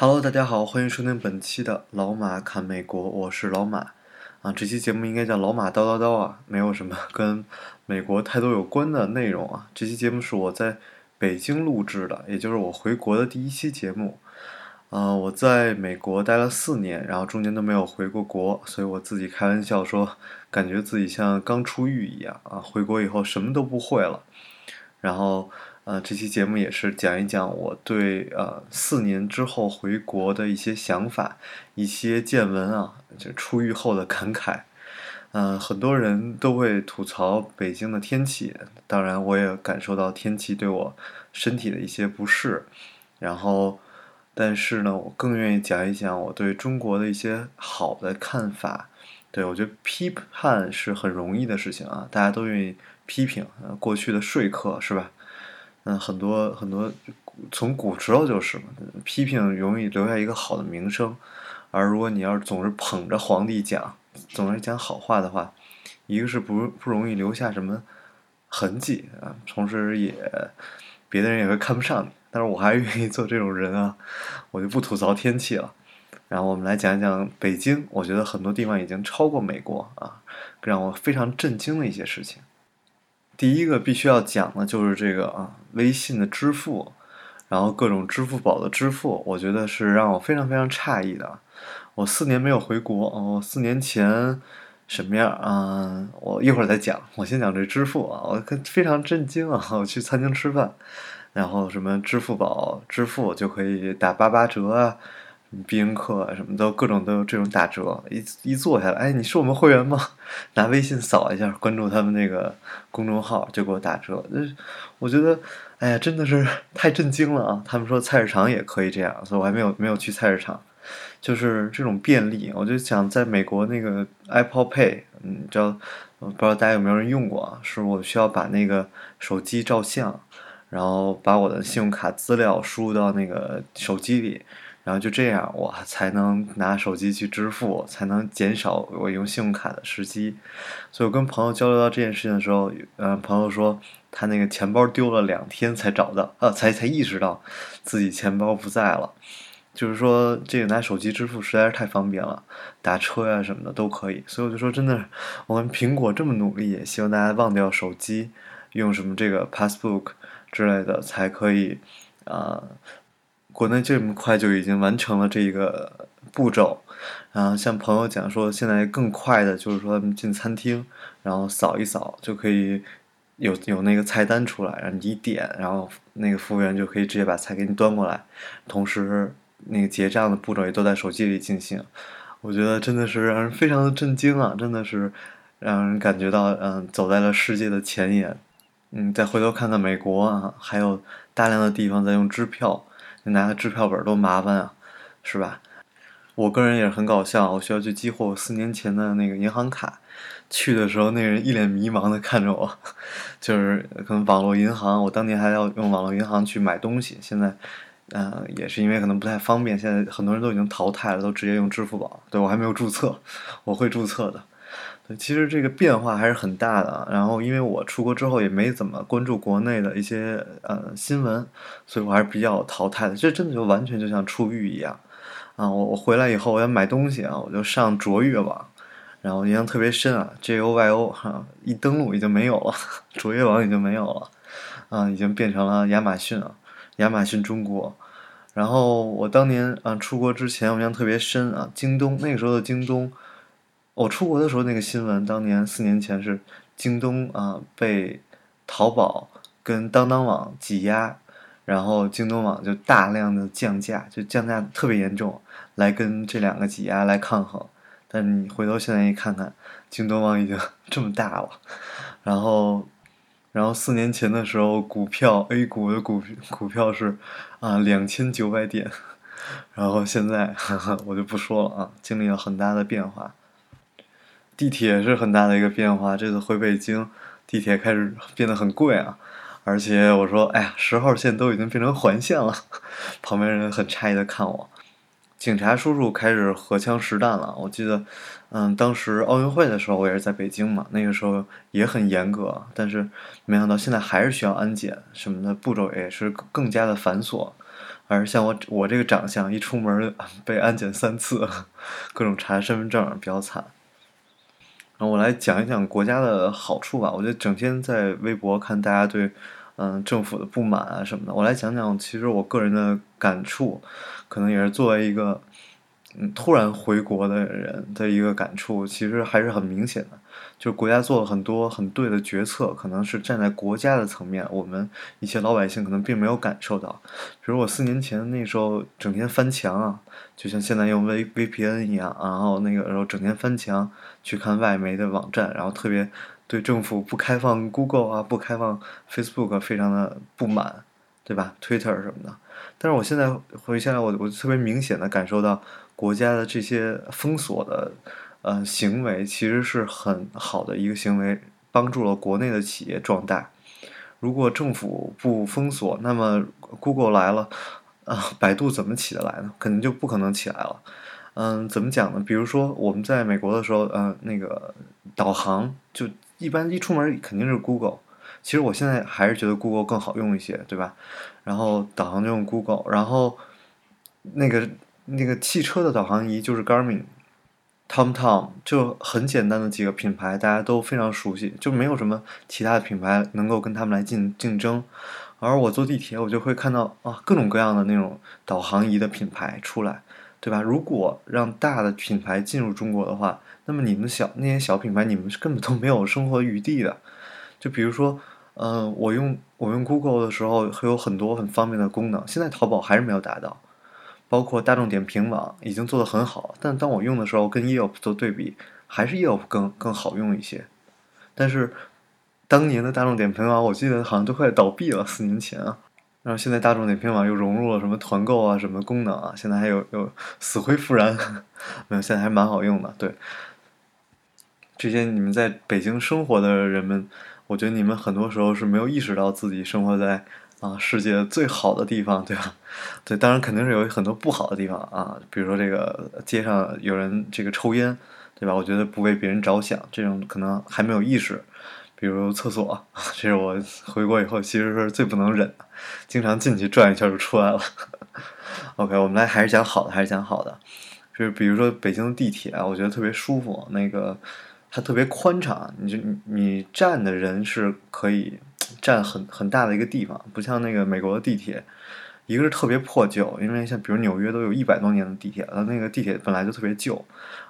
Hello，大家好，欢迎收听本期的老马看美国，我是老马。啊，这期节目应该叫老马叨叨叨啊，没有什么跟美国太多有关的内容啊。这期节目是我在北京录制的，也就是我回国的第一期节目。啊，我在美国待了四年，然后中间都没有回过国，所以我自己开玩笑说，感觉自己像刚出狱一样啊。回国以后什么都不会了，然后。呃，这期节目也是讲一讲我对呃四年之后回国的一些想法、一些见闻啊，就出狱后的感慨。嗯，很多人都会吐槽北京的天气，当然我也感受到天气对我身体的一些不适。然后，但是呢，我更愿意讲一讲我对中国的一些好的看法。对我觉得批判是很容易的事情啊，大家都愿意批评呃过去的说客是吧？嗯，很多很多，从古时候就是嘛，批评容易留下一个好的名声，而如果你要是总是捧着皇帝讲，总是讲好话的话，一个是不不容易留下什么痕迹啊，同时也别的人也会看不上你。但是我还是愿意做这种人啊，我就不吐槽天气了。然后我们来讲一讲北京，我觉得很多地方已经超过美国啊，让我非常震惊的一些事情。第一个必须要讲的就是这个啊，微信的支付，然后各种支付宝的支付，我觉得是让我非常非常诧异的。我四年没有回国，我四年前什么样啊？我一会儿再讲。我先讲这支付啊，我非常震惊啊！我去餐厅吃饭，然后什么支付宝支付就可以打八八折啊。必胜客，什么都各种都有这种打折，一一坐下来，哎，你是我们会员吗？拿微信扫一下，关注他们那个公众号就给我打折。那我觉得，哎呀，真的是 太震惊了啊！他们说菜市场也可以这样，所以我还没有没有去菜市场。就是这种便利，我就想在美国那个 Apple Pay，嗯，知道不知道大家有没有人用过啊？是我需要把那个手机照相，然后把我的信用卡资料输入到那个手机里。然后就这样，我才能拿手机去支付，才能减少我用信用卡的时机。所以我跟朋友交流到这件事情的时候，嗯，朋友说他那个钱包丢了两天才找到，呃，才才意识到自己钱包不在了。就是说，这个拿手机支付实在是太方便了，打车呀什么的都可以。所以我就说，真的，我们苹果这么努力，希望大家忘掉手机，用什么这个 Passbook 之类的才可以，啊。国内这么快就已经完成了这个步骤，然后像朋友讲说，现在更快的就是说进餐厅，然后扫一扫就可以有有那个菜单出来，然后你点，然后那个服务员就可以直接把菜给你端过来，同时那个结账的步骤也都在手机里进行。我觉得真的是让人非常的震惊啊，真的是让人感觉到嗯走在了世界的前沿。嗯，再回头看看美国啊，还有大量的地方在用支票。拿个支票本多麻烦啊，是吧？我个人也是很搞笑，我需要去激活我四年前的那个银行卡。去的时候，那人一脸迷茫的看着我，就是可能网络银行，我当年还要用网络银行去买东西，现在，嗯，也是因为可能不太方便，现在很多人都已经淘汰了，都直接用支付宝。对我还没有注册，我会注册的。其实这个变化还是很大的，然后因为我出国之后也没怎么关注国内的一些呃新闻，所以我还是比较淘汰的。这真的就完全就像出狱一样啊！我我回来以后我要买东西啊，我就上卓越网，然后印象特别深啊，J O Y O 哈，一登录已经没有了，卓越网已经没有了，啊，已经变成了亚马逊啊，亚马逊中国。然后我当年啊出国之前，我印象特别深啊，京东那个时候的京东。我出国的时候，那个新闻，当年四年前是京东啊被淘宝跟当当网挤压，然后京东网就大量的降价，就降价特别严重，来跟这两个挤压来抗衡。但你回头现在一看看，京东网已经 这么大了，然后，然后四年前的时候，股票 A 股的股股票是啊两千九百点，然后现在 我就不说了啊，经历了很大的变化。地铁是很大的一个变化，这次回北京，地铁开始变得很贵啊，而且我说，哎呀，十号线都已经变成环线了，旁边人很诧异的看我。警察叔叔开始荷枪实弹了，我记得，嗯，当时奥运会的时候我也是在北京嘛，那个时候也很严格，但是没想到现在还是需要安检什么的，步骤也是更加的繁琐。而像我我这个长相，一出门 被安检三次，各种查身份证，比较惨。然后我来讲一讲国家的好处吧。我觉得整天在微博看大家对，嗯，政府的不满啊什么的。我来讲讲，其实我个人的感触，可能也是作为一个，嗯，突然回国的人的一个感触，其实还是很明显的。就是国家做了很多很对的决策，可能是站在国家的层面，我们一些老百姓可能并没有感受到。比如我四年前那时候整天翻墙啊，就像现在用 V VPN 一样，然后那个时候整天翻墙去看外媒的网站，然后特别对政府不开放 Google 啊、不开放 Facebook 非常的不满，对吧？Twitter 什么的。但是我现在回下来，我我特别明显的感受到国家的这些封锁的。呃，行为其实是很好的一个行为，帮助了国内的企业壮大。如果政府不封锁，那么 Google 来了，啊，百度怎么起得来呢？肯定就不可能起来了。嗯，怎么讲呢？比如说我们在美国的时候，呃，那个导航就一般一出门肯定是 Google。其实我现在还是觉得 Google 更好用一些，对吧？然后导航就用 Google，然后那个那个汽车的导航仪就是 Garmin。TomTom 就很简单的几个品牌，大家都非常熟悉，就没有什么其他的品牌能够跟他们来竞竞争。而我坐地铁，我就会看到啊各种各样的那种导航仪的品牌出来，对吧？如果让大的品牌进入中国的话，那么你们小那些小品牌，你们是根本都没有生活余地的。就比如说，嗯，我用我用 Google 的时候，会有很多很方便的功能，现在淘宝还是没有达到。包括大众点评网已经做得很好，但当我用的时候跟 Yelp 做对比，还是 Yelp 更更好用一些。但是当年的大众点评网，我记得好像都快倒闭了，四年前啊。然后现在大众点评网又融入了什么团购啊，什么功能啊，现在还有有死灰复燃，没有，现在还蛮好用的。对，这些你们在北京生活的人们，我觉得你们很多时候是没有意识到自己生活在。啊，世界最好的地方，对吧？对，当然肯定是有很多不好的地方啊，比如说这个街上有人这个抽烟，对吧？我觉得不为别人着想，这种可能还没有意识。比如厕所，这是我回国以后其实是最不能忍的，经常进去转一圈就出来了。OK，我们来还是讲好的，还是讲好的，就是比如说北京的地铁，我觉得特别舒服，那个它特别宽敞，你就你站的人是可以。占很很大的一个地方，不像那个美国的地铁，一个是特别破旧，因为像比如纽约都有一百多年的地铁了，那个地铁本来就特别旧，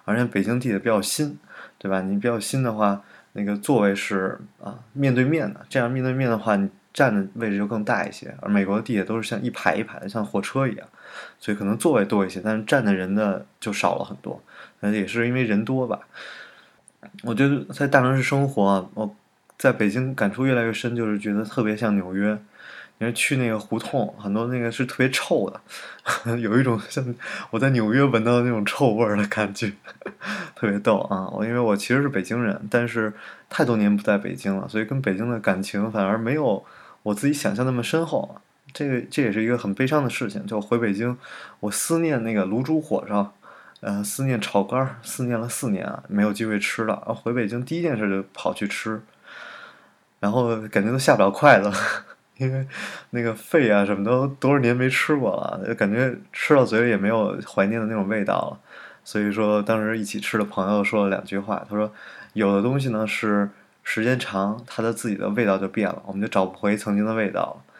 而且北京地铁比较新，对吧？你比较新的话，那个座位是啊面对面的，这样面对面的话，你站的位置就更大一些。而美国的地铁都是像一排一排的，像火车一样，所以可能座位多一些，但是站的人的就少了很多。那也是因为人多吧？我觉得在大城市生活，我。在北京感触越来越深，就是觉得特别像纽约。你说去那个胡同，很多那个是特别臭的，有一种像我在纽约闻到的那种臭味儿的感觉，特别逗啊！我因为我其实是北京人，但是太多年不在北京了，所以跟北京的感情反而没有我自己想象那么深厚。这个这也是一个很悲伤的事情。就回北京，我思念那个卤煮火烧，呃，思念炒肝，思念了四年啊，没有机会吃了。回北京第一件事就跑去吃。然后感觉都下不了筷子，因为那个肺啊什么都多少年没吃过了，感觉吃到嘴里也没有怀念的那种味道了。所以说，当时一起吃的朋友说了两句话，他说：“有的东西呢是时间长，它的自己的味道就变了，我们就找不回曾经的味道了。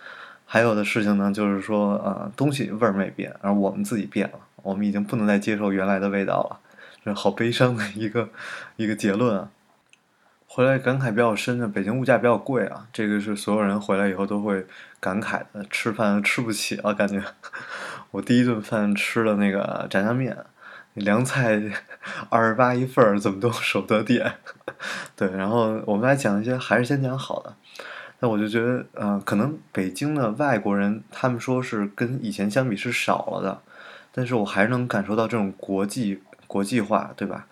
还有的事情呢，就是说，呃，东西味儿没变，而我们自己变了，我们已经不能再接受原来的味道了。这好悲伤的一个一个结论啊。”回来感慨比较深的，北京物价比较贵啊，这个是所有人回来以后都会感慨的，吃饭吃不起了，感觉。我第一顿饭吃的那个炸酱面，凉菜二十八一份儿，怎么都舍不得点。对，然后我们来讲一些，还是先讲好的。那我就觉得，嗯，可能北京的外国人，他们说是跟以前相比是少了的，但是我还是能感受到这种国际国际化，对吧？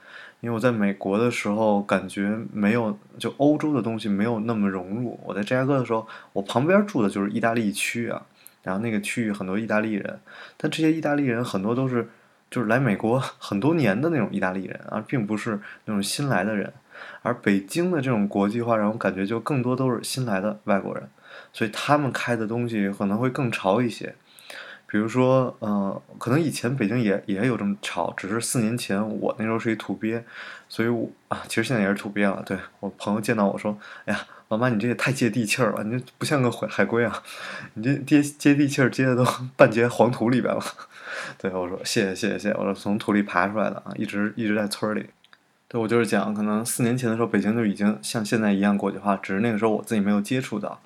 因为我在美国的时候，感觉没有就欧洲的东西没有那么融入。我在芝加哥的时候，我旁边住的就是意大利区啊，然后那个区域很多意大利人，但这些意大利人很多都是就是来美国 很多年的那种意大利人，而并不是那种新来的人。而北京的这种国际化让我感觉就更多都是新来的外国人，所以他们开的东西可能会更潮一些。比如说，呃，可能以前北京也也有这么潮，只是四年前我那时候是一土鳖，所以我啊，其实现在也是土鳖了。对我朋友见到我说：“哎呀，老妈，你这也太接地气儿了，你这不像个海海龟啊，你这接接地气儿接的都 半截黄土里边了。”对我说：“谢谢谢谢谢谢。”我说：“从土里爬出来的啊，一直一直在村里。”对我就是讲，可能四年前的时候，北京就已经像现在一样国际化，只是那个时候我自己没有接触到。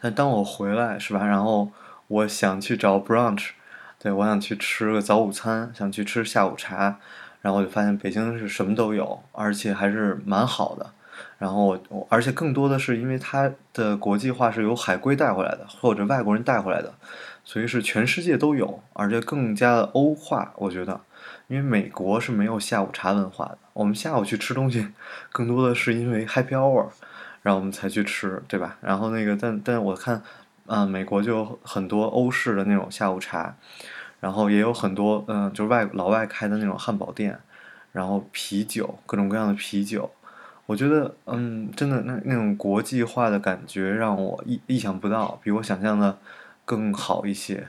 但当我回来，是吧？然后。我想去找 brunch，对我想去吃个早午餐，想去吃下午茶，然后我就发现北京是什么都有，而且还是蛮好的。然后我，而且更多的是因为它的国际化是由海归带回来的，或者外国人带回来的，所以是全世界都有，而且更加的欧化。我觉得，因为美国是没有下午茶文化的，我们下午去吃东西，更多的是因为 happy hour，然后我们才去吃，对吧？然后那个，但但我看。嗯，美国就很多欧式的那种下午茶，然后也有很多嗯，就是外老外开的那种汉堡店，然后啤酒，各种各样的啤酒。我觉得，嗯，真的那那种国际化的感觉让我意意想不到，比我想象的更好一些。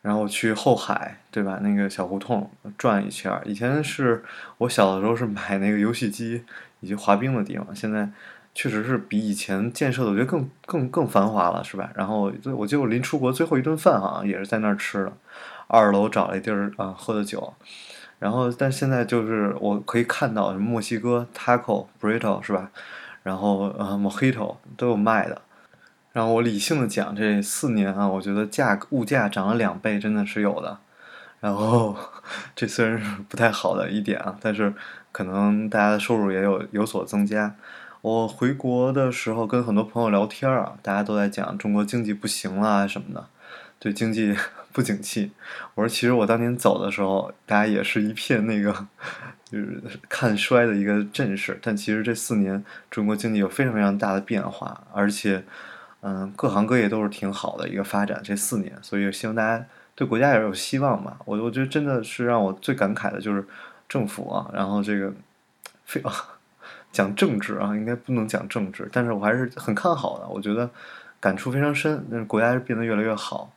然后去后海，对吧？那个小胡同转一圈，以前是我小的时候是买那个游戏机以及滑冰的地方，现在。确实是比以前建设的，我觉得更更更繁华了，是吧？然后我记得我临出国最后一顿饭好像也是在那儿吃的，二楼找了一地儿啊喝的酒，然后但现在就是我可以看到墨西哥 taco brito 是吧？然后呃 mojito 都有卖的，然后我理性的讲，这四年啊，我觉得价物价涨了两倍，真的是有的。然后这虽然是不太好的一点啊，但是可能大家的收入也有有所增加。我回国的时候跟很多朋友聊天啊，大家都在讲中国经济不行了什么的，对经济 不景气。我说其实我当年走的时候，大家也是一片那个 就是看衰的一个阵势。但其实这四年中国经济有非常非常大的变化，而且嗯各行各业都是挺好的一个发展。这四年，所以希望大家对国家也有希望吧。我我觉得真的是让我最感慨的就是政府啊，然后这个 非。讲政治啊，应该不能讲政治，但是我还是很看好的。我觉得感触非常深，那国家是变得越来越好。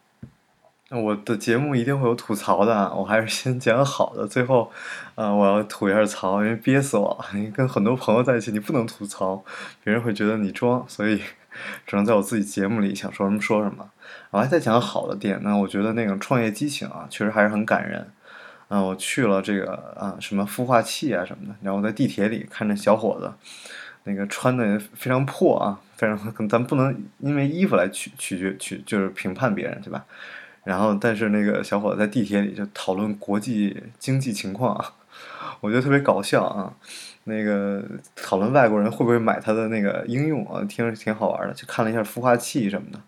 那我的节目一定会有吐槽的，我还是先讲好的。最后，呃，我要吐一下槽，因为憋死我了。你跟很多朋友在一起，你不能吐槽，别人会觉得你装，所以只能在我自己节目里想说什么说什么。我还在讲好的点呢，我觉得那个创业激情啊，确实还是很感人。啊，我去了这个啊，什么孵化器啊什么的，然后在地铁里看着小伙子，那个穿的非常破啊，非常，咱不能因为衣服来取取决取就是评判别人，对吧？然后，但是那个小伙子在地铁里就讨论国际经济情况啊，我觉得特别搞笑啊，那个讨论外国人会不会买他的那个应用啊，听着挺好玩的，就看了一下孵化器什么的。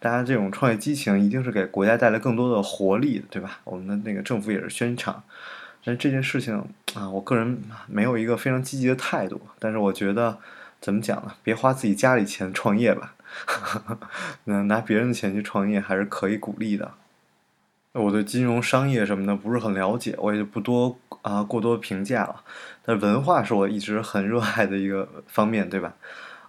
大家这种创业激情一定是给国家带来更多的活力，对吧？我们的那个政府也是宣传，但这件事情啊，我个人没有一个非常积极的态度。但是我觉得，怎么讲呢？别花自己家里钱创业吧，那拿别人的钱去创业还是可以鼓励的。我对金融商业什么的不是很了解，我也就不多啊过多评价了。但文化是我一直很热爱的一个方面，对吧？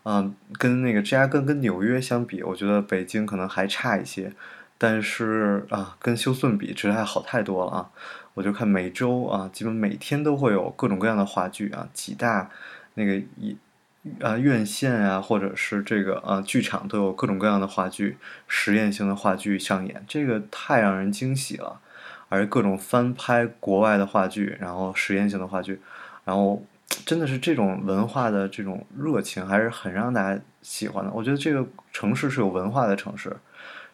嗯，跟那个芝加哥跟纽约相比，我觉得北京可能还差一些，但是啊，跟休斯顿比，其实还好太多了啊！我就看每周啊，基本每天都会有各种各样的话剧啊，几大那个一啊院线啊，或者是这个啊剧场都有各种各样的话剧，实验性的话剧上演，这个太让人惊喜了，而各种翻拍国外的话剧，然后实验性的话剧，然后。真的是这种文化的这种热情，还是很让大家喜欢的。我觉得这个城市是有文化的城市，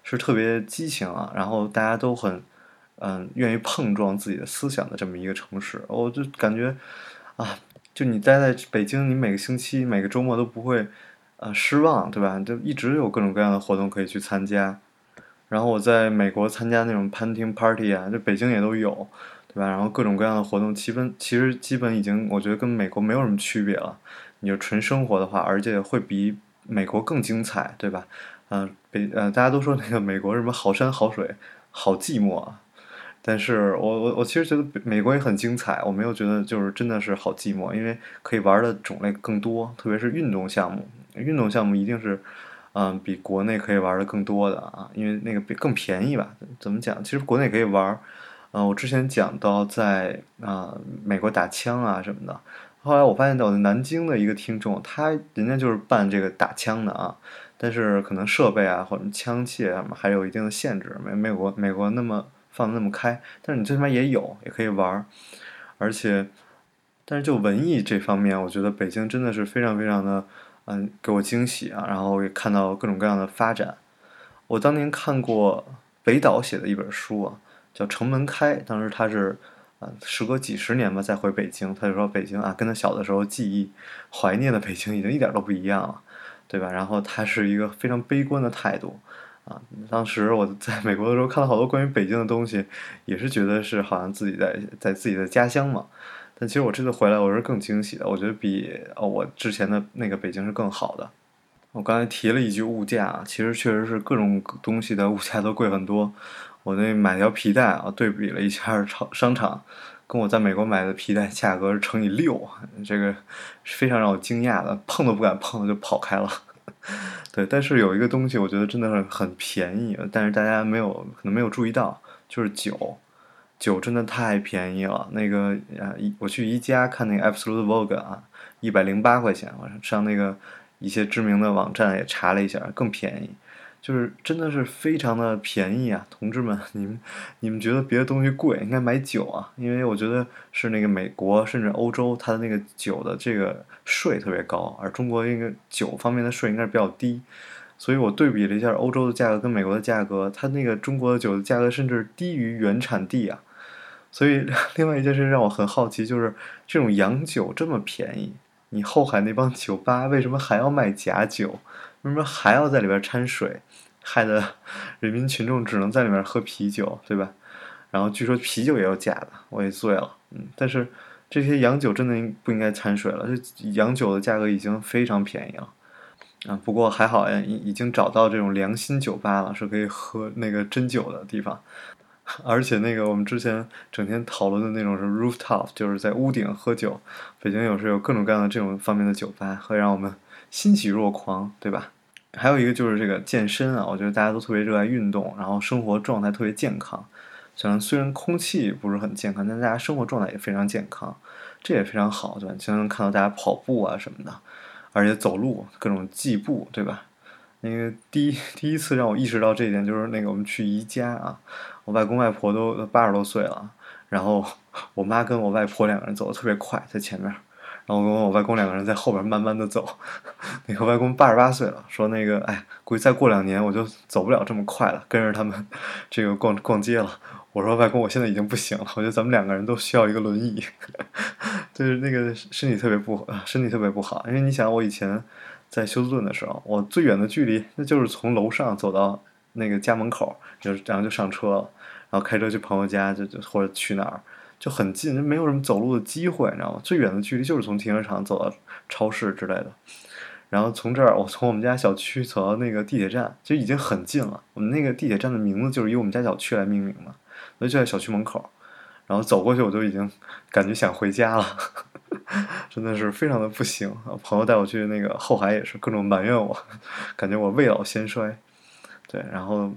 是特别激情啊，然后大家都很嗯愿意碰撞自己的思想的这么一个城市。我就感觉啊，就你待在北京，你每个星期、每个周末都不会呃失望，对吧？就一直有各种各样的活动可以去参加。然后我在美国参加那种 p a n t i n g party 啊，这北京也都有，对吧？然后各种各样的活动，气氛其实基本已经我觉得跟美国没有什么区别了。你就纯生活的话，而且会比美国更精彩，对吧？嗯，北呃，大家都说那个美国什么好山好水好寂寞啊，但是我我我其实觉得美国也很精彩，我没有觉得就是真的是好寂寞，因为可以玩的种类更多，特别是运动项目，运动项目一定是嗯比国内可以玩的更多的啊，因为那个更便宜吧？怎么讲？其实国内可以玩，嗯，我之前讲到在啊美国打枪啊什么的。后来我发现，到南京的一个听众，他人家就是办这个打枪的啊，但是可能设备啊或者枪械什啊还有一定的限制，没美国美国那么放的那么开，但是你最起码也有，也可以玩儿，而且，但是就文艺这方面，我觉得北京真的是非常非常的，嗯，给我惊喜啊，然后也看到各种各样的发展。我当年看过北岛写的一本书啊，叫《城门开》，当时他是。啊，时隔几十年吧，再回北京，他就说北京啊，跟他小的时候记忆、怀念的北京已经一点都不一样了，对吧？然后他是一个非常悲观的态度，啊，当时我在美国的时候看了好多关于北京的东西，也是觉得是好像自己在在自己的家乡嘛。但其实我这次回来，我是更惊喜的，我觉得比哦我之前的那个北京是更好的。我刚才提了一句物价，其实确实是各种东西的物价都贵很多。我那买条皮带啊，对比了一下超商场，跟我在美国买的皮带价格是乘以六，这个非常让我惊讶的，碰都不敢碰就跑开了。对，但是有一个东西我觉得真的是很便宜，但是大家没有可能没有注意到，就是酒，酒真的太便宜了。那个啊，我去宜家看那个 Absolute Vodka 啊，一百零八块钱，我上那个一些知名的网站也查了一下，更便宜。就是真的是非常的便宜啊，同志们，你们你们觉得别的东西贵，应该买酒啊，因为我觉得是那个美国甚至欧洲，它的那个酒的这个税特别高，而中国那个酒方面的税应该是比较低，所以我对比了一下欧洲的价格跟美国的价格，它那个中国的酒的价格甚至低于原产地啊，所以 另外一件事让我很好奇，就是这种洋酒这么便宜，你后海那帮酒吧为什么还要卖假酒？为什么还要在里边掺水，害得 人民群众只能在里面喝啤酒，对吧？然后据说啤酒也有假的，我也醉了。嗯，但是这些洋酒真的不应该掺水了。这洋酒的价格已经非常便宜了啊！不过还好呀，已已经找到这种良心酒吧了，是可以喝那个真酒的地方。而且那个我们之前整天讨论的那种是 rooftop，就是在屋顶喝酒。北京有时有各种各样的这种方面的酒吧，会让我们欣喜若狂，对吧？还有一个就是这个健身啊，我觉得大家都特别热爱运动，然后生活状态特别健康。虽然虽然空气不是很健康，但大家生活状态也非常健康，这也非常好，对吧？经常看到大家跑步啊什么的，而且走路各种计步，对吧？那个第一第一次让我意识到这一点，就是那个我们去宜家啊，我外公外婆都八十多岁了，然后我妈跟我外婆两个人走的特别快，在前面。然后我跟我外公两个人在后边慢慢的走，那个外公八十八岁了，说那个哎，估计再过两年我就走不了这么快了，跟着他们 这个逛逛街了。我说外公，我现在已经不行了，我觉得咱们两个人都需要一个轮椅，就是那个身体特别不身体特别不好，因为你想我以前在休斯顿的时候，我最远的距离那就是从楼上走到那个家门口，就然后就上车了，然后开车去朋友家，就就或者去哪儿。就很近，就没有什么走路的机会，你知道吗？最远的距离就是从停车场走到超市之类的。然后从这儿，我从我们家小区走到那个地铁站，就已经很近了。我们那个地铁站的名字就是以我们家小区来命名的，所以就在小区门口。然后走过去，我就已经感觉想回家了，真的是非常的不行。朋友带我去那个后海也是各种埋怨我，感觉我未老先衰。对，然后。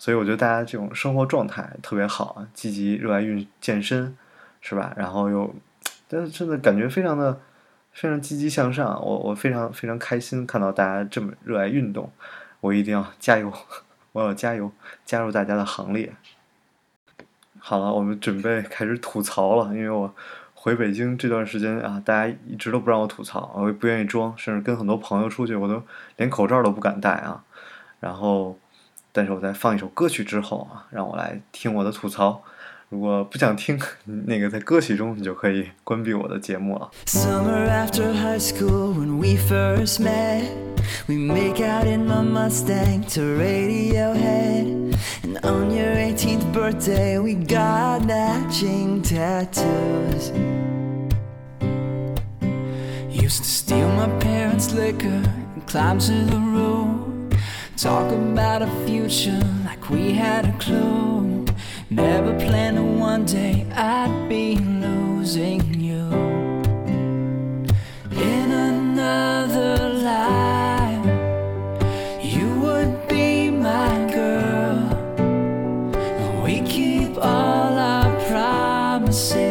所以我觉得大家这种生活状态特别好，积极热爱运健身，是吧？然后又，但是真的感觉非常的非常积极向上。我我非常非常开心看到大家这么热爱运动，我一定要 加油，我要加油，加入大家的行列。好了，我们准备开始吐槽了，因为我回北京这段时间啊，大家一直都不让我吐槽，我也不愿意装，甚至跟很多朋友出去，我都连口罩都不敢戴啊，然后。但是我在放一首歌曲之后啊，让我来听我的吐槽。如果不想听那个在歌曲中，你就可以关闭我的节目了。Summer after high school We make out in my Mustang to Radiohead. And on your 18th birthday, we got matching tattoos. Used to steal my parents' liquor and climb to the roof. Talk about a future like we had a clue. Never planned that one day I'd be losing you. In another life, you would be my girl. We keep all our promises,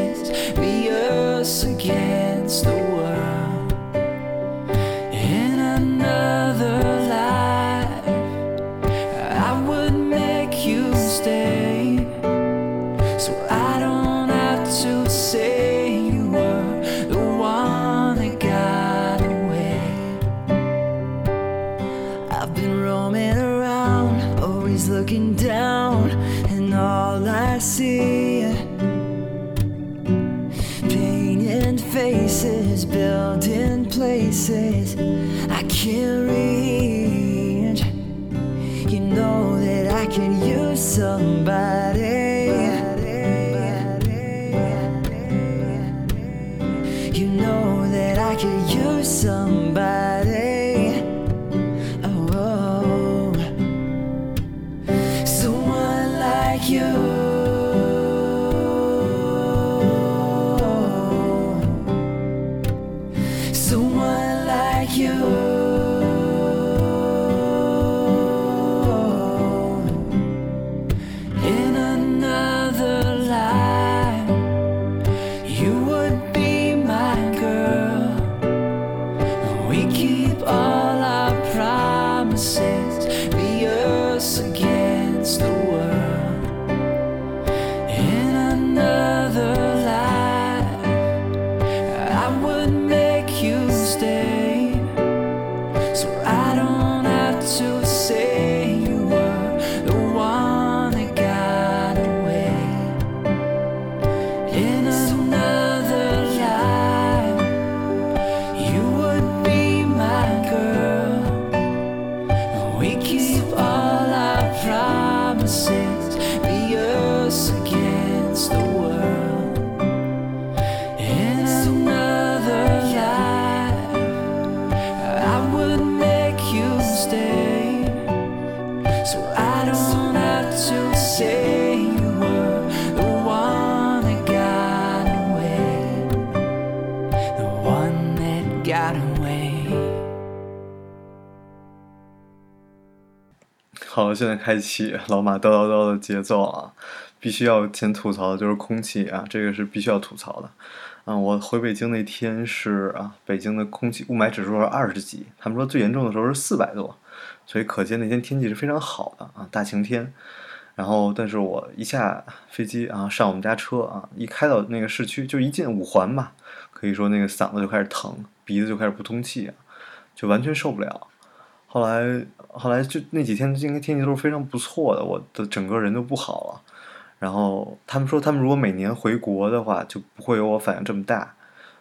you. 好，现在开启老马叨叨叨的节奏啊！必须要先吐槽的就是空气啊，这个是必须要吐槽的。啊，我回北京那天是啊，北京的空气雾霾指数是二十几，他们说最严重的时候是四百多，所以可见那天天气是非常好的啊，大晴天。然后，但是我一下飞机啊，上我们家车啊，一开到那个市区，就一进五环吧，可以说那个嗓子就开始疼，鼻子就开始不通气啊，就完全受不了。后来，后来就那几天应该天气都是非常不错的，我的整个人都不好了。然后他们说，他们如果每年回国的话，就不会有我反应这么大，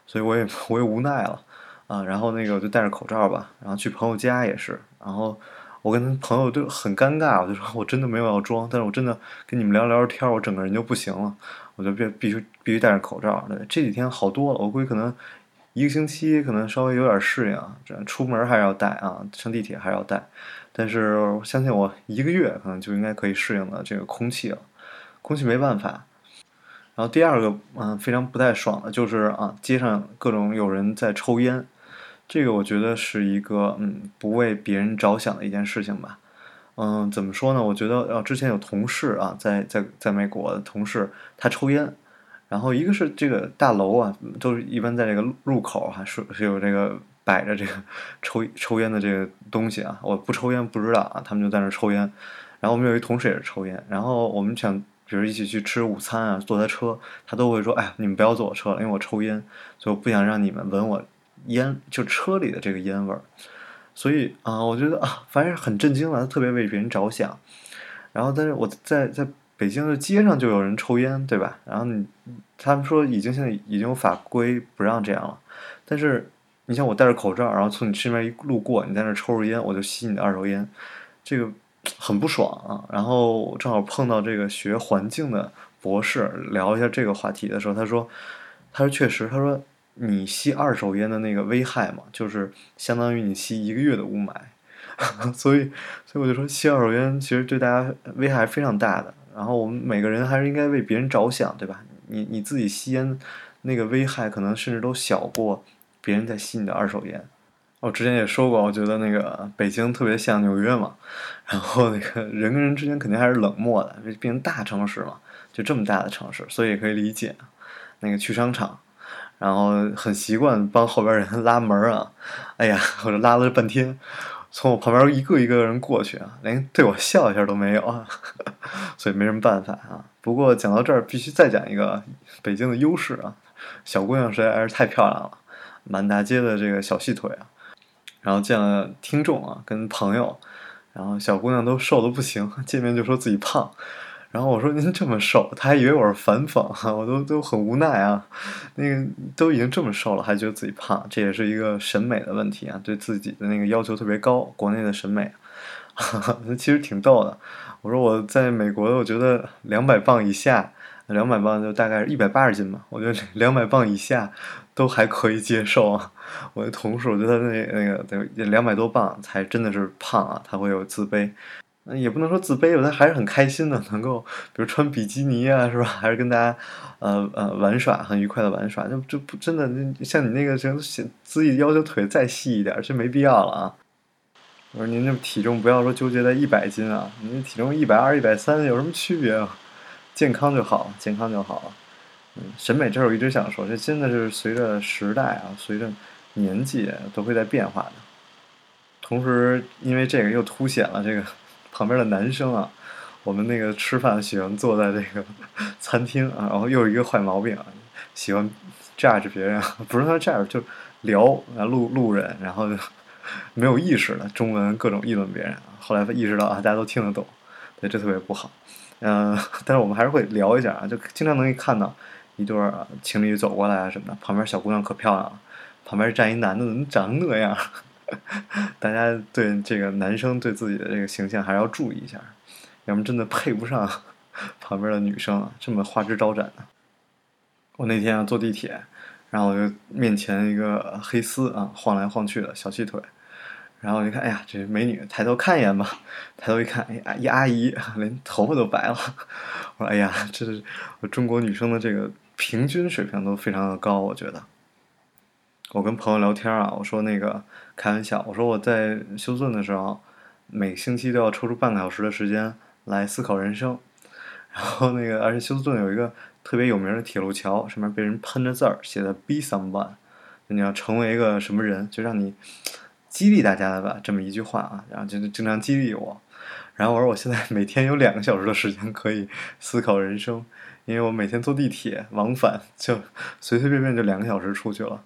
所以我也 我也无奈了啊。然后那个就戴着口罩吧，然后去朋友家也是，然后我跟朋友就很尴尬，我就说我真的没有要装，但是我真的跟你们聊聊天，我整个人就不行了，我就必必须必须戴着口罩。这几天好多了，我估计可能一个星期可能稍微有点适应啊，这出门还是要戴啊，上地铁还是要戴，但是我相信我一个月可能就应该可以适应了这个空气了，空气没办法。然后第二个嗯非常不太爽的就是啊街上各种有人在抽烟，这个我觉得是一个嗯不为别人着想的一件事情吧。嗯，怎么说呢？我觉得呃之前有同事啊在在在美国的同事他抽烟。然后一个是这个大楼啊，都是一般在这个入口还是是有这个摆着这个抽抽烟的这个东西啊。我不抽烟不知道啊，他们就在那抽烟。然后我们有一同事也是抽烟，然后我们想比如一起去吃午餐啊，坐他车，他都会说：“哎，你们不要坐我车了，因为我抽烟，所以我不想让你们闻我烟就车里的这个烟味儿。”所以啊、我觉得啊，反正很震惊了，他特别为别人着想。然后，但是我在在北京的街上就有人抽烟，对吧？然后你他们说已经现在已经有法规不让这样了，但是你像我戴着口罩，然后从你身边一路过，你在那抽着烟，我就吸你的二手烟，这个很不爽啊。然后正好碰到这个学环境的博士聊一下这个话题的时候，他说，他说确实，他说你吸二手烟的那个危害嘛，就是相当于你吸一个月的雾霾。所以，所以我就说，吸二手烟其实对大家危害非常大的。然后我们每个人还是应该为别人着想，对吧？你你自己吸烟，那个危害可能甚至都小过别人在吸你的二手烟。我之前也说过，我觉得那个北京特别像纽约嘛，然后那个人跟人之间肯定还是冷漠的，毕竟大城市嘛，就这么大的城市，所以也可以理解。那个去商场，然后很习惯帮后边人拉门啊，哎呀，我这拉了半天。从我旁边一个一个人过去啊，连对我笑一下都没有啊，所以没什么办法啊。不过讲到这儿，必须再讲一个北京的优势啊，小姑娘实在是太漂亮了，满大街的这个小细腿啊。然后见了听众啊，跟朋友，然后小姑娘都瘦的不行，见面就说自己胖。然后我说您这么瘦，他还以为我是反讽，我都都很无奈啊。那个都已经这么瘦了，还觉得自己胖，这也是一个审美的问题啊，对自己的那个要求特别高。国内的审美，其实挺逗的。我说我在美国，我觉得两百磅以下，两百磅就大概一百八十斤嘛，我觉得两百磅以下都还可以接受啊。我的同事，我觉得那那个得两百多磅才真的是胖啊，他会有自卑。也不能说自卑吧，他还是很开心的，能够比如穿比基尼啊，是吧？还是跟大家呃呃玩耍，很愉快的玩耍，就就不真的像你那个行，自己要求腿再细一点，这没必要了啊。我说您这体重不要说纠结在一百斤啊，您体重一百二、一百三有什么区别啊？健康就好，健康就好。嗯，审美这是我一直想说，这真的是随着时代啊，随着年纪都会在变化的。同时，因为这个又凸显了这个。旁边的男生啊，我们那个吃饭喜欢坐在这个 餐厅啊，然后又有一个坏毛病啊，喜欢 judge 别人，不是他 judge 就聊啊路路人，然后就没有意识的中文各种议论别人。后来意识到啊，大家都听得懂，对，这特别不好。嗯，但是我们还是会聊一下啊，就经常能看到一对情侣走过来啊什么的，旁边小姑娘可漂亮了，旁边站一男的，怎么长那样？大家对这个男生对自己的这个形象还是要注意一下，要么真的配不上 旁边的女生啊，这么花枝招展的。我那天啊坐地铁，然后我就面前一个黑丝啊晃来晃去的小细腿，然后我就看，哎呀，这美女，抬头看一眼吧。抬头一看，哎呀，一阿姨连头发都白了。我说，哎呀，这是中国女生的这个平均水平都非常的高，我觉得。我跟朋友聊天啊，我说那个开玩笑，我说我在休斯顿的时候，每星期都要抽出半个小时的时间来思考人生。然后那个，而且休斯顿有一个特别有名的铁路桥，上面被人喷着字儿，写的 “Be someone”，你要成为一个什么人，就让你激励大家的吧，这么一句话啊，然后就经常激励我。然后我说我现在每天有两个小时的时间可以思考人生，因为我每天坐地铁往返，就随随便便就两个小时出去了。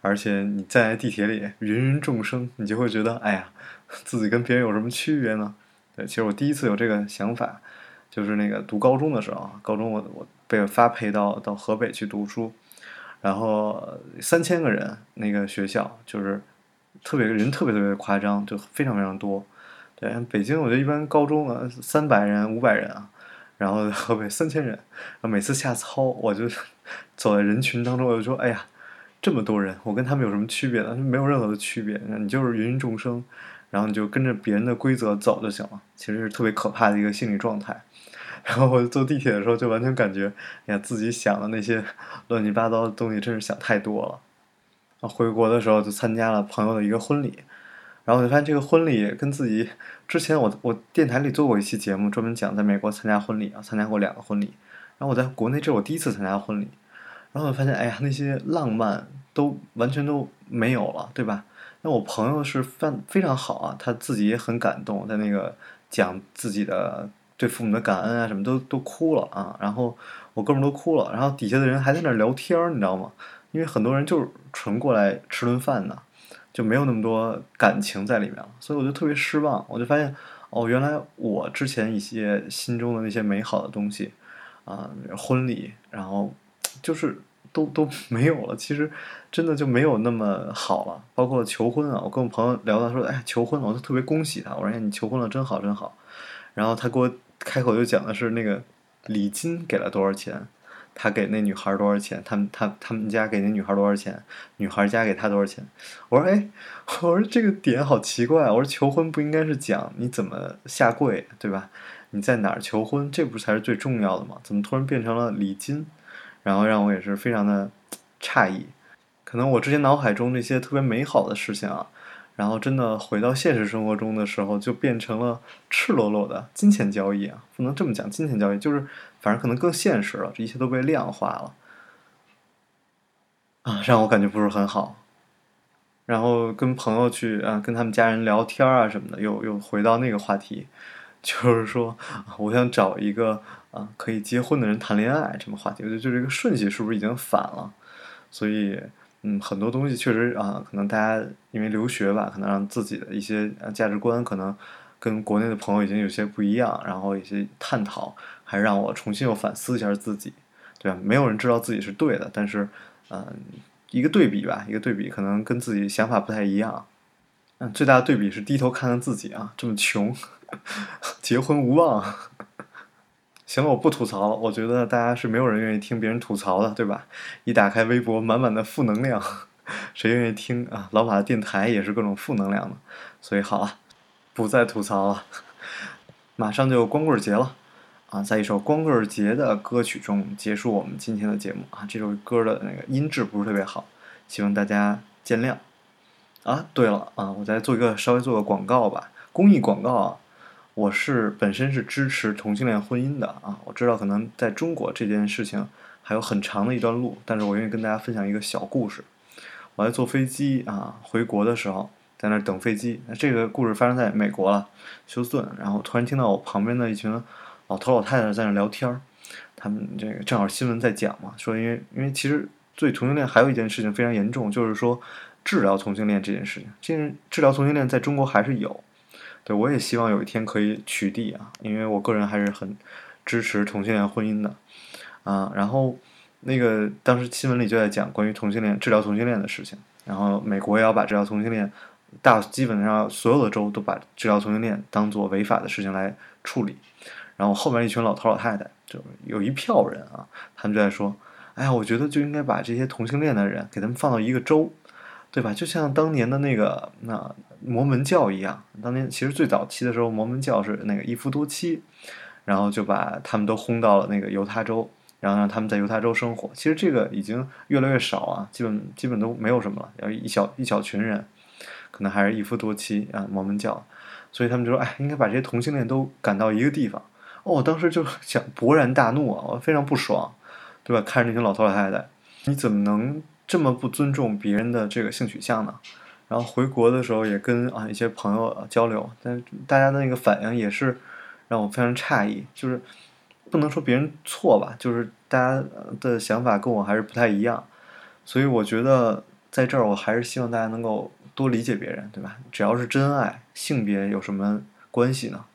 而且你在地铁里，芸芸众生，你就会觉得，哎呀，自己跟别人有什么区别呢？对，其实我第一次有这个想法，就是那个读高中的时候，高中我我被发配到到河北去读书，然后三千个人那个学校，就是特别人特别特别夸张，就非常非常多。对，北京我觉得一般高中啊三百人五百人啊，然后河北三千人，然后每次下操，我就 走在人群当中，我就说，哎呀。这么多人，我跟他们有什么区别呢？没有任何的区别，你就是芸芸众生，然后你就跟着别人的规则走就行了。其实是特别可怕的一个心理状态。然后我坐地铁的时候，就完全感觉，哎呀，自己想的那些 乱七八糟的东西，真是想太多了。回国的时候就参加了朋友的一个婚礼，然后我就发现这个婚礼跟自己之前我我电台里做过一期节目，专门讲在美国参加婚礼啊，参加过两个婚礼。然后我在国内这是我第一次参加婚礼。然后发现，哎呀，那些浪漫都完全都没有了，对吧？那我朋友是非非常好啊，他自己也很感动，在那个讲自己的对父母的感恩啊，什么都都哭了啊。然后我哥们都哭了，然后底下的人还在那聊天，你知道吗？因为很多人就是纯过来吃顿饭的，就没有那么多感情在里面了，所以我就特别失望。我就发现，哦，原来我之前一些心中的那些美好的东西啊，婚礼，然后。就是都都 没有了。其实真的就没有那么好了。包括求婚啊，我跟我朋友聊到说，哎，求婚了，我就特别恭喜他。我说，哎，你求婚了，真好，真好。然后他给我开口就讲的是那个礼金给了多少钱，他给那女孩多少钱，他们他他们家给那女孩多少钱，女孩家给他多少钱。我说，哎，我说这个点好奇怪。我说求婚不应该是讲你怎么下跪，对吧？你在哪儿求婚，这不才是最重要的吗？怎么突然变成了礼金？然后让我也是非常的诧异。可能我之前脑海中那些特别美好的事情啊，然后真的回到现实生活中的时候，就变成了赤裸裸的金钱交易啊！不能这么讲，金钱交易就是反正可能更现实了，这一切都被量化了啊，让我感觉不是很好。然后跟朋友去啊，跟他们家人聊天啊什么的，又又回到那个话题。就是说，我想找一个啊可以结婚的人谈恋爱，这么话题，我觉得就这个顺序是不是已经反了？所以，嗯，很多东西确实啊，可能大家因为留学吧，可能让自己的一些价值观可能跟国内的朋友已经有些不一样，然后一些探讨，还让我重新又反思一下自己，对吧？没有人知道自己是对的，但是，嗯，一个对比吧，一个对比，可能跟自己想法不太一样。嗯，最大的对比是低头看看自己啊，这么穷。结婚无望，行了，我不吐槽了。我觉得大家是没有人愿意听别人吐槽的，对吧？一打开微博，满满的负能量，谁愿意听啊？老马的电台也是各种负能量的，所以好了，不再吐槽了。马上就光棍节了啊，在一首光棍节的歌曲中结束我们今天的节目啊。这首歌的那个音质不是特别好，希望大家见谅。啊，对了啊，我再做一个稍微做个广告吧，公益广告啊。我是本身是支持同性恋婚姻的啊，我知道可能在中国这件事情还有很长的一段路，但是我愿意跟大家分享一个小故事。我在坐飞机啊回国的时候，在那儿等飞机。那这个故事发生在美国了，休斯顿。然后突然听到我旁边的一群老头老太太在那聊天儿，他们这个正好新闻在讲嘛，说因为因为其实对同性恋还有一件事情非常严重，就是说治疗同性恋这件事情，这治疗同性恋在中国还是有。对，我也希望有一天可以取缔啊，因为我个人还是很支持同性恋婚姻的啊。然后那个当时新闻里就在讲关于同性恋治疗同性恋的事情，然后美国也要把治疗同性恋大基本上所有的州都把治疗同性恋当做违法的事情来处理。然后后面一群老头老太太就有一票人啊，他们就在说：“哎呀，我觉得就应该把这些同性恋的人给他们放到一个州。”对吧？就像当年的那个那摩门教一样，当年其实最早期的时候，摩门教是那个一夫多妻，然后就把他们都轰到了那个犹他州，然后让他们在犹他州生活。其实这个已经越来越少啊，基本基本都没有什么了，要一小一小群人，可能还是一夫多妻啊，摩门教。所以他们就说：“哎，应该把这些同性恋都赶到一个地方。”哦，我当时就想勃然大怒啊，我非常不爽，对吧？看着那群老头老太太，你怎么能？这么不尊重别人的这个性取向呢？然后回国的时候也跟啊一些朋友交流，但大家的那个反应也是让我非常诧异，就是不能说别人错吧，就是大家的想法跟我还是不太一样，所以我觉得在这儿我还是希望大家能够多理解别人，对吧？只要是真爱，性别有什么关系呢？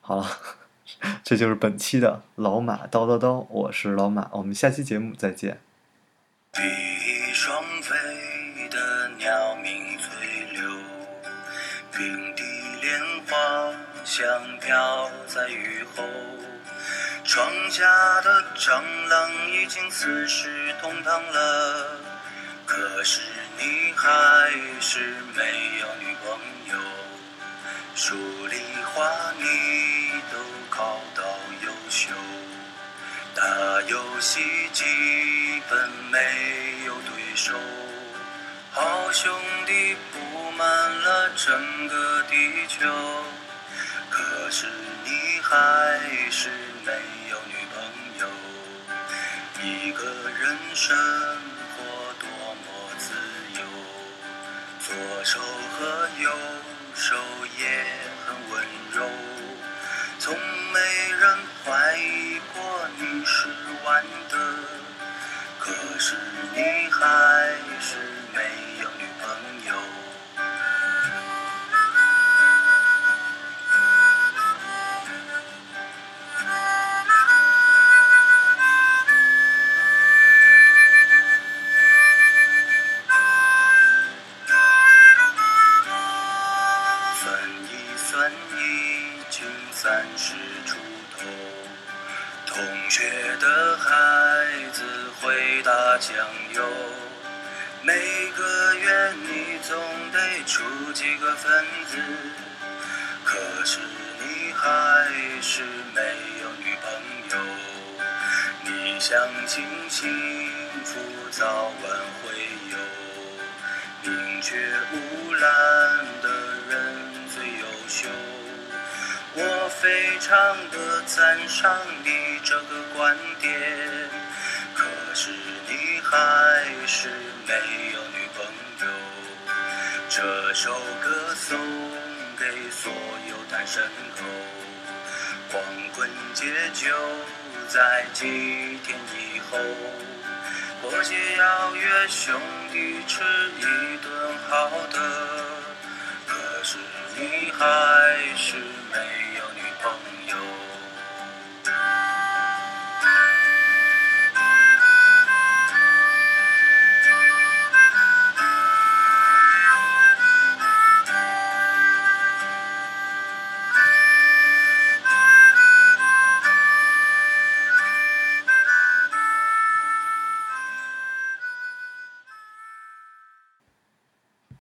好了，这就是本期的老马叨叨叨，我是老马，我们下期节目再见。双飞的鸟鸣翠柳，平地莲花香飘在雨后。窗下的蟑螂已经四世同堂了，可是你还是没有女朋友。数理化你都考到优秀，打游戏基本没有对。手，好兄弟布满了整个地球，可是你还是没有女朋友。一个人生活多么自由，左手和右手也很温柔，从没怀疑过你是玩的。可是你还是没相信幸福早晚会有，宁缺毋滥的人最优秀。我非常的赞赏你这个观点，可是你还是没有女朋友。这首歌送给所有单身狗，光棍节就在几天以后或许要约兄弟吃一顿好的可是你还是没